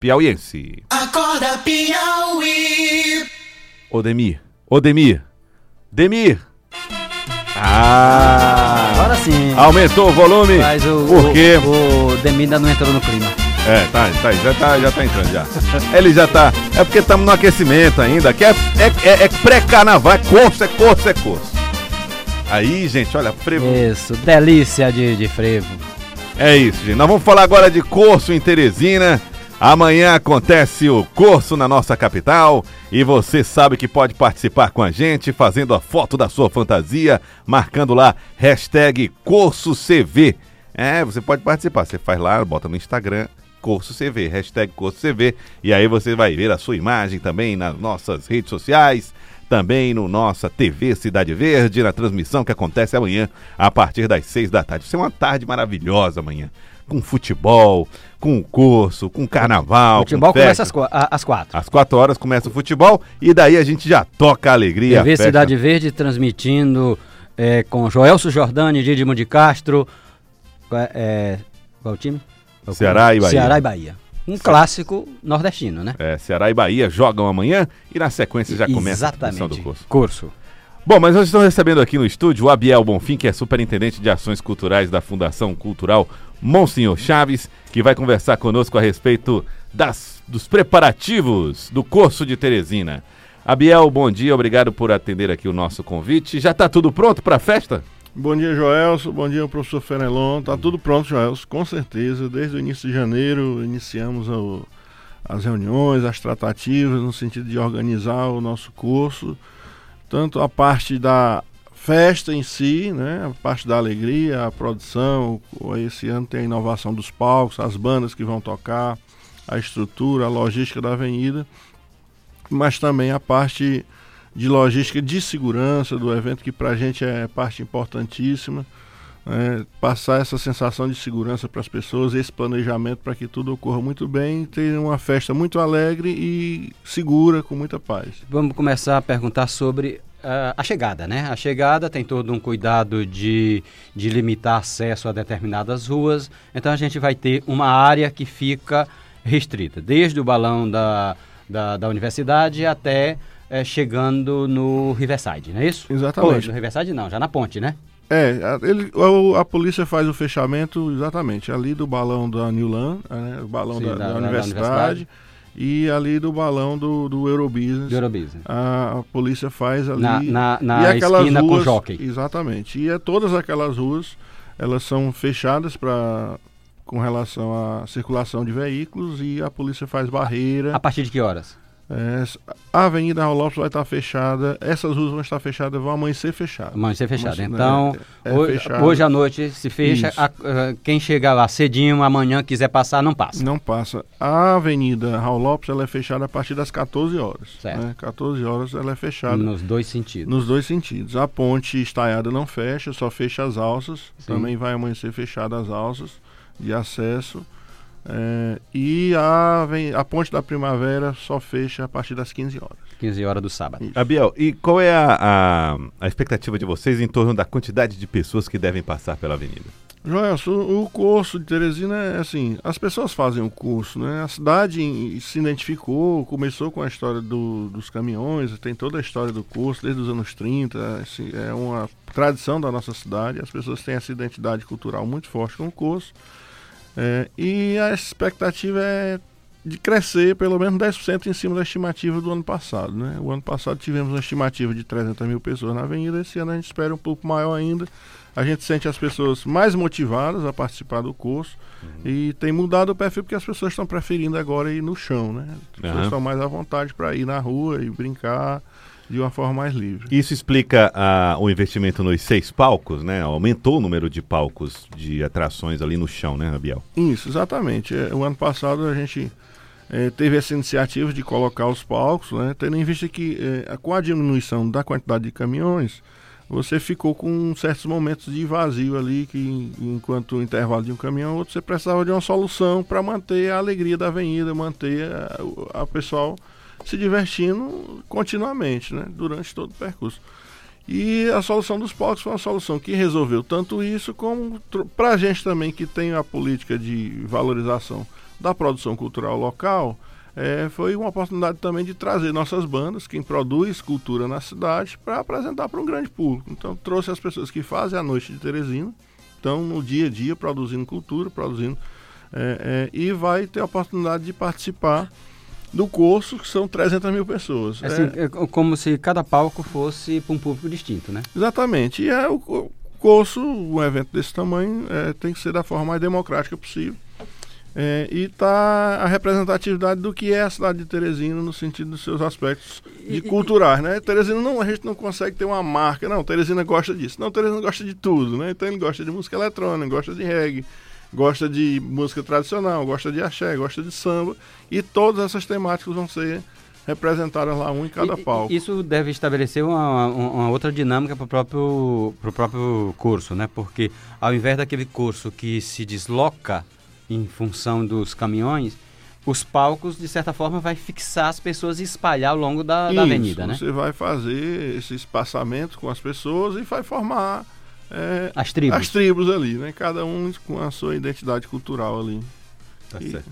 piauiense. Acorda Piauí. Odemir, Odemir, Demir. Ah! Agora sim. Aumentou o volume. Mas o, Por quê? o, o Demi ainda não entrou no clima. É, tá, tá, já tá, já tá entrando já. Ele já tá. É porque estamos no aquecimento ainda, que é, é, é- é pré-carnaval, é curso, é curso, é curso. Aí, gente, olha, frevo. Isso, delícia de, de frevo. É isso, gente. Nós vamos falar agora de curso em Teresina. Amanhã acontece o curso na nossa capital e você sabe que pode participar com a gente fazendo a foto da sua fantasia, marcando lá hashtag curso CV. É, você pode participar. Você faz lá, bota no Instagram curso CV, hashtag e aí você vai ver a sua imagem também nas nossas redes sociais, também no nossa TV Cidade Verde, na transmissão que acontece amanhã a partir das seis da tarde. Vai ser uma tarde maravilhosa amanhã. Com futebol, com curso, com carnaval. O futebol com começa às, a- às quatro. Às quatro horas começa o futebol e daí a gente já toca a alegria. a TV festa. Cidade Verde transmitindo é, com Joelso Jordani, Dídimo de Castro. Qual é, é, qual o time? Qual- Ceará e Bahia. Ceará e Bahia. Um clássico nordestino, né? É, Ceará e Bahia jogam amanhã e na sequência já começa a Exatamente. do curso. Curso. Bom, mas nós estamos recebendo aqui no estúdio o Abiel Bonfim, que é superintendente de ações culturais da Fundação Cultural Monsenhor Chaves, que vai conversar conosco a respeito das, dos preparativos do curso de Teresina. Abiel, bom dia, obrigado por atender aqui o nosso convite. Já está tudo pronto para a festa? Bom dia, Joelso. Bom dia, professor Fenelon. Tá tudo pronto, Joelso, com certeza. Desde o início de janeiro iniciamos o- as reuniões, as tratativas, no sentido de organizar o nosso curso. Tanto a parte da festa em si, né, a parte da alegria, a produção. Esse ano tem a inovação dos palcos, as bandas que vão tocar, a estrutura, a logística da avenida, mas também a parte de logística de segurança do evento, que para a gente é parte importantíssima. né? passar essa sensação de segurança para as pessoas, esse planejamento para que tudo ocorra muito bem, ter uma festa muito alegre e segura, com muita paz. Vamos começar a perguntar sobre ah, a chegada, né? A chegada tem todo um cuidado de, de limitar acesso a determinadas ruas. Então a gente vai ter uma área que fica restrita, desde o balão da, da, da universidade até eh, chegando no Riverside, não é isso? Exatamente. Ou, no Riverside não, já na ponte, né? É, a, ele, o- a polícia faz o fechamento exatamente ali do balão da Newland, né, o balão Sim, da, da- da da universidade, universidade. E ali do balão do, do Eurobusiness. Do Eurobusiness. A, a polícia faz ali. Na- na- na e aquelas esquina com ruas, Jockey. Exatamente. E é, todas aquelas ruas, elas são fechadas para com relação à circulação de veículos e a polícia faz barreira. A partir de que horas? É, a Avenida Raul Lopes vai estar fechada, essas ruas vão estar fechadas, vão amanhecer fechadas. Amanhecer fechado. Mas, né, Então, é hoje, fechado. hoje à noite se fecha. A- a- quem chegar lá cedinho, amanhã quiser passar, não passa. Não passa. A Avenida Raul Lopes ela é fechada a partir das 14 horas. Certo. Né? 14 horas ela é fechada. Nos dois sentidos. Nos dois sentidos. A ponte estaiada não fecha, só fecha as alças. Sim. Também vai amanhecer fechada as alças de acesso. É, e a, aven- a ponte da primavera só fecha a partir das 15 horas. 15 horas do sábado. Isso. Abiel, e qual é a, a, a expectativa de vocês em torno da quantidade de pessoas que devem passar pela avenida? Joelson, o curso de Teresina é assim, as pessoas fazem o curso, né? A cidade se identificou, começou com a história do- dos caminhões, tem toda a história do curso desde os anos 30, assim, é uma tradição da nossa cidade, as pessoas têm essa identidade cultural muito forte com o curso. É, e a expectativa é de crescer pelo menos 10% em cima da estimativa do ano passado. Né? O ano passado tivemos uma estimativa de 300 mil pessoas na avenida, esse ano a gente espera um pouco maior ainda. A gente sente as pessoas mais motivadas a participar do curso e tem mudado o perfil porque as pessoas estão preferindo agora ir no chão. Né? As pessoas estão mais à vontade para ir na rua e brincar de uma forma mais livre. Isso explica ah, o investimento nos seis palcos, né? Aumentou o número de palcos de atrações ali no chão, né, Abiel? Isso, exatamente. É, o ano passado a gente eh, teve essa iniciativa de colocar os palcos, né, tendo em vista que eh, com a diminuição da quantidade de caminhões, você ficou com certos momentos de vazio ali, que enquanto o intervalo de um caminhão, outro você precisava de uma solução para manter a alegria da avenida, manter a, o- a pessoal se divertindo continuamente, né, durante todo o percurso. E a solução dos palcos foi uma solução que resolveu tanto isso como para a gente também que tem a política de valorização da produção cultural local, é, foi uma oportunidade também de trazer nossas bandas, quem produz cultura na cidade, para apresentar para um grande público. Então trouxe as pessoas que fazem a noite de Teresina, estão no dia a dia produzindo cultura, produzindo é, é, e vai ter a oportunidade de participar do curso, que são 300 mil pessoas. Assim, é, como se cada palco fosse para um público distinto, né? Exatamente. E é o, o curso, um evento desse tamanho, é, tem que ser da forma mais democrática possível. É, e está a representatividade do que é a cidade de Teresina no sentido dos seus aspectos de e, culturais, né? Teresina não, a gente não consegue ter uma marca, não, Teresina gosta disso. Não, Teresina gosta de tudo, né? Então ele gosta de música eletrônica, gosta de reggae, gosta de música tradicional, gosta de axé, gosta de samba, e todas essas temáticas vão ser representadas lá, um em cada e, palco. Isso deve estabelecer uma, uma outra dinâmica para o próprio, pro próprio curso, né? Porque ao invés daquele curso que se desloca em função dos caminhões, os palcos, de certa forma, vai fixar as pessoas e espalhar ao longo da, Isso, da avenida, né? Você vai fazer esse espaçamento com as pessoas e vai formar é, as tribos. As tribos ali, né? Cada um com a sua identidade cultural ali. Tá e... certo.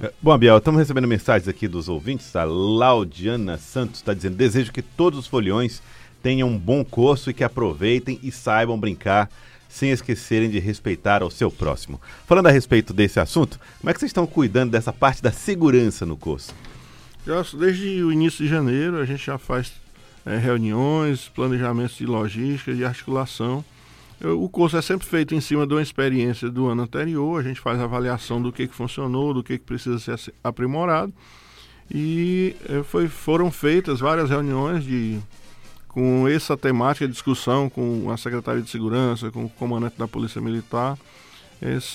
É, bom, Biel, estamos recebendo mensagens aqui dos ouvintes. A Laudiana Santos está dizendo: desejo que todos os foliões tenham um bom curso e que aproveitem e saibam brincar sem esquecerem de respeitar o seu próximo. Falando a respeito desse assunto, como é que vocês estão cuidando dessa parte da segurança no curso? Desde o início de janeiro, a gente já faz é, reuniões, planejamentos de logística, de articulação o curso é sempre feito em cima de uma experiência do ano anterior, a gente faz a avaliação do que, que funcionou, do que, que precisa ser aprimorado. E eh, foi, foram feitas várias reuniões de, com essa temática de discussão com a Secretaria de Segurança, com o comandante da Polícia Militar,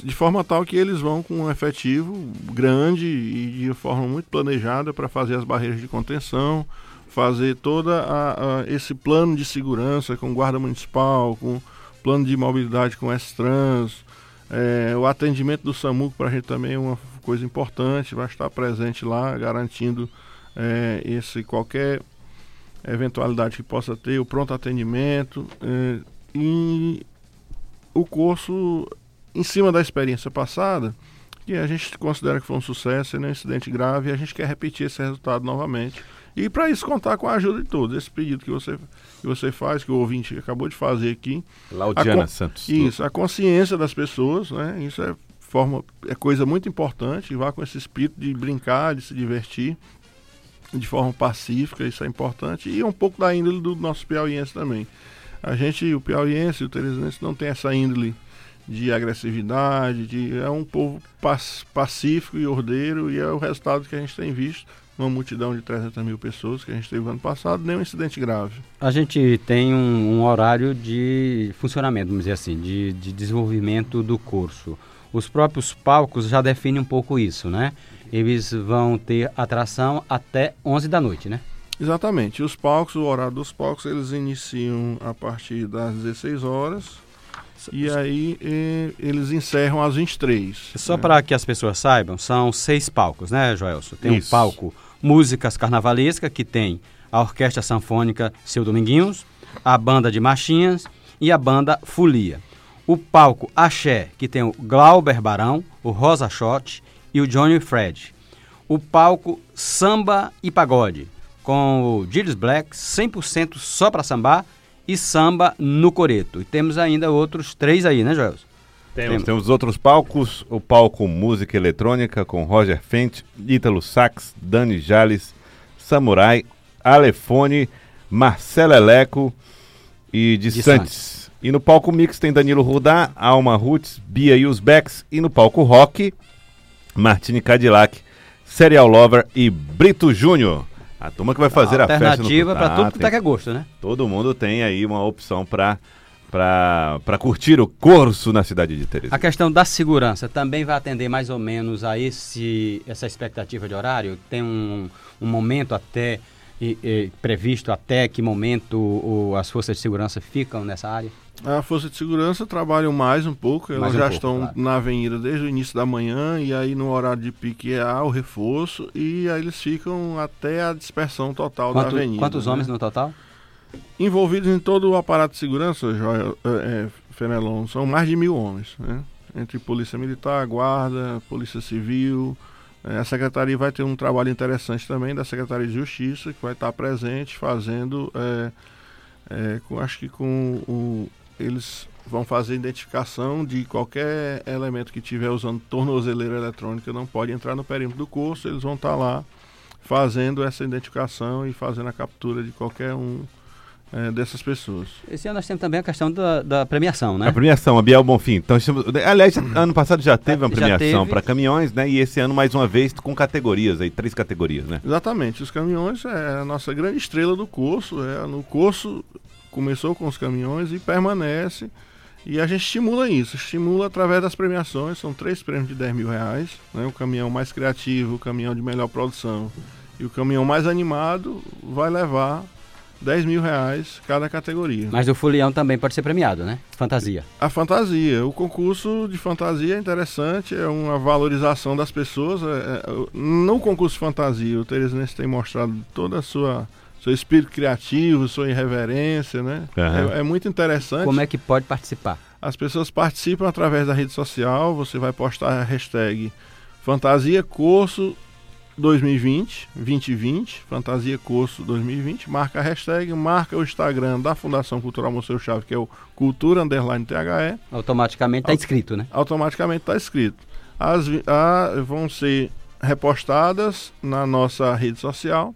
de forma tal que eles vão com um efetivo grande e de forma muito planejada para fazer as barreiras de contenção, fazer todo esse plano de segurança com guarda municipal, com plano de mobilidade com S-Trans, é, o atendimento do SAMU para a gente também é uma coisa importante, vai estar presente lá, garantindo é, esse qualquer eventualidade que possa ter, o pronto atendimento é, e o curso em cima da experiência passada, que a gente considera que foi um sucesso, é um incidente grave, e a gente quer repetir esse resultado novamente e para isso contar com a ajuda de todos. Esse pedido que você, que você faz, que o ouvinte acabou de fazer aqui. Laudiana Santos. Isso, a consciência das pessoas, né? Isso é forma é coisa muito importante. Vá com esse espírito de brincar, de se divertir de forma pacífica, isso é importante. E um pouco da índole do nosso piauiense também. A gente, o piauiense o teresinense não tem essa índole de agressividade, de, é um povo pacífico e ordeiro e é o resultado que a gente tem visto uma multidão de 300 mil pessoas que a gente teve ano passado, nenhum incidente grave. A gente tem um, um horário de funcionamento, vamos dizer assim, de, de, desenvolvimento do curso. Os próprios palcos já definem um pouco isso, né? Eles vão ter atração até 11 da noite, né? Exatamente. Os palcos, o horário dos palcos, eles iniciam a partir das 16 horas e aí e, eles encerram às 23. Só né? para que as pessoas saibam, são seis palcos, né, Joelson? Tem Isso. um palco músicas carnavalescas, que tem a Orquestra Sanfônica Seu Dominguinhos, a Banda de Machinhas e a Banda Folia. O palco Axé, que tem o Glauber Barão, o Rosa Shot e o Johnny Fred. O palco Samba e Pagode, com o Gilles Black, 100% só para sambar, e samba no coreto. E temos ainda outros três aí, né, Joelson? Temos. Temos outros palcos, o palco Música Eletrônica com Roger Fent, Ítalo Sax, Dani Jales, Samurai, Alefone, Marcelo Eleco e de, de Santos. Santos. E no palco Mix tem Danilo Rudá, Alma Roots, Bia e os Becks. E no palco Rock, Martini Cadillac, Serial Lover e Brito Júnior. A turma que vai fazer a, a festa. Alternativa para tudo que é gosto, né? Todo mundo tem aí uma opção para para curtir o curso na cidade de Teresina. A questão da segurança também vai atender mais ou menos a esse, essa expectativa de horário? Tem um, um momento até e, e, previsto até que momento o, as forças de segurança ficam nessa área? A força de segurança trabalham mais um pouco, elas um já pouco, estão claro. na avenida desde o início da manhã e aí no horário de pique há o reforço e aí eles ficam até a dispersão total Quanto, da avenida. Quantos né? homens no total? Envolvidos em todo o aparato de segurança, é, é, Fenelon, são mais de mil homens. Né? entre Polícia Militar, Guarda, Polícia Civil. É, a Secretaria vai ter um trabalho interessante também da Secretaria de Justiça, que vai estar presente fazendo, é, é, com, acho que com o, eles vão fazer identificação de qualquer elemento que estiver usando tornozeleira eletrônica não pode entrar no perímetro do curso, eles vão estar lá fazendo essa identificação e fazendo a captura de qualquer um é, dessas pessoas. Esse ano nós temos também a questão da, da premiação, né? A premiação, a Biel Bonfim. Então, estamos- aliás, ano passado já teve uma Já premiação para caminhões, né? E esse ano, mais uma vez, com categorias aí, três categorias, né? Exatamente, os caminhões é a nossa grande estrela do curso. É, no curso começou com os caminhões e permanece. E a gente estimula isso, estimula através das premiações. São três prêmios de 10 mil reais. Né? O caminhão mais criativo, o caminhão de melhor produção e o caminhão mais animado vai levar 10 mil reais cada categoria. Mas o folião também pode ser premiado, né? Fantasia. A fantasia. O concurso de fantasia é interessante, é uma valorização das pessoas. é- é- no concurso de fantasia, o Teresinense tem mostrado toda a sua seu espírito criativo, sua irreverência, né? Aham. É, é muito interessante. Como é que pode participar? As pessoas participam através da rede social, você vai postar a hashtag Fantasia Curso 2020, 2020, Fantasia Curso 2020, marca a hashtag, marca o Instagram da Fundação Cultural Museu Chave, que é o Cultura Underline THE, Automaticamente está inscrito, né? automaticamente está escrito. As a- vão ser repostadas na nossa rede social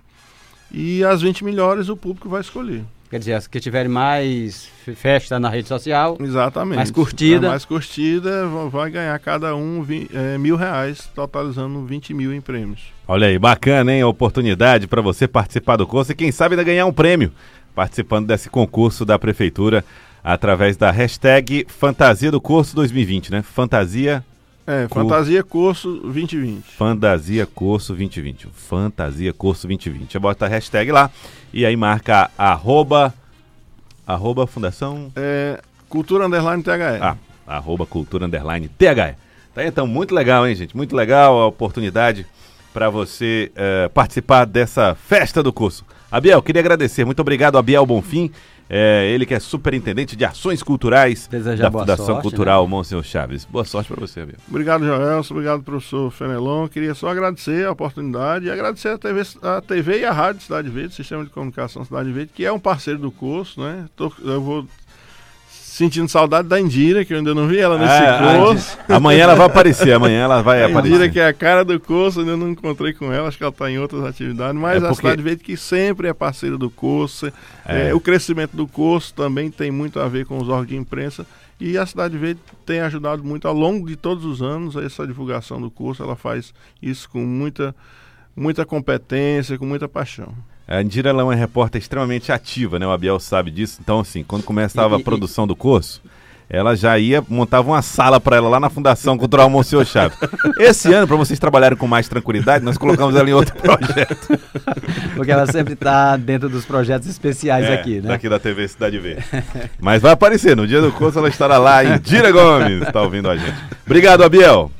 e as 20 melhores o público vai escolher. Quer dizer, as que tiverem mais fe- festa na rede social, Exatamente. Mais curtida. A mais curtida va- vai ganhar cada um eh, mil reais, totalizando 20 mil em prêmios. Olha aí, bacana, hein? A oportunidade para você participar do curso e quem sabe ainda ganhar um prêmio participando desse concurso da Prefeitura através da hashtag Fantasia do Curso 2020, né? Fantasia, É, Fantasia Curso 2020. Fantasia Curso 2020. Fantasia Curso 2020. Você bota a hashtag lá e aí marca arroba, arroba Fundação É, Cultura Underline THE. Ah, arroba cultura underline THE. Tá, então, muito legal, hein, gente? Muito legal a oportunidade para você eh, participar dessa festa do curso. Abiel, queria agradecer. Muito obrigado, Abiel Bonfim. Eh, ele que é superintendente de ações culturais Desejar da Fundação sorte, Cultural Monsenhor Chaves. Boa sorte para você, Abiel. Obrigado, Joelson. Obrigado, professor Fenelon. Queria só agradecer a oportunidade e agradecer a TV, a TV e a Rádio Cidade Verde, Sistema de Comunicação Cidade Verde, que é um parceiro do curso, né? Tô- eu vou sentindo saudade da Indira, que eu ainda não vi ela nesse Ah, curso. a- amanhã ela vai aparecer, amanhã ela vai A Indira, aparecer. que é a cara do curso, ainda não encontrei com ela, acho que ela está em outras atividades, mas É a porque- Cidade Verde que sempre é parceira do curso. É. É, o crescimento do curso também tem muito a ver com os órgãos de imprensa. E a Cidade Verde tem ajudado muito ao longo de todos os anos a essa divulgação do curso. Ela faz isso com muita, muita competência, com muita paixão. A Indira é uma repórter extremamente ativa, né? O Abiel sabe disso. Então, assim, quando começava E- a e- produção do curso, ela já ia, montava uma sala para ela lá na Fundação Cultural Monsenhor Chaves. Esse ano, para vocês trabalharem com mais tranquilidade, nós colocamos ela em outro projeto. Porque ela sempre está dentro dos projetos especiais É, aqui, né? Daqui da TV Cidade Verde. Mas vai aparecer, no dia do curso ela estará lá, Indira Gomes, está ouvindo a gente. Obrigado, Abiel.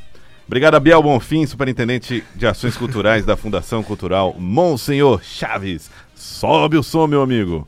Obrigado, Abiel Bonfim, superintendente de ações culturais da Fundação Cultural Monsenhor Chaves. Sobe o som, meu amigo.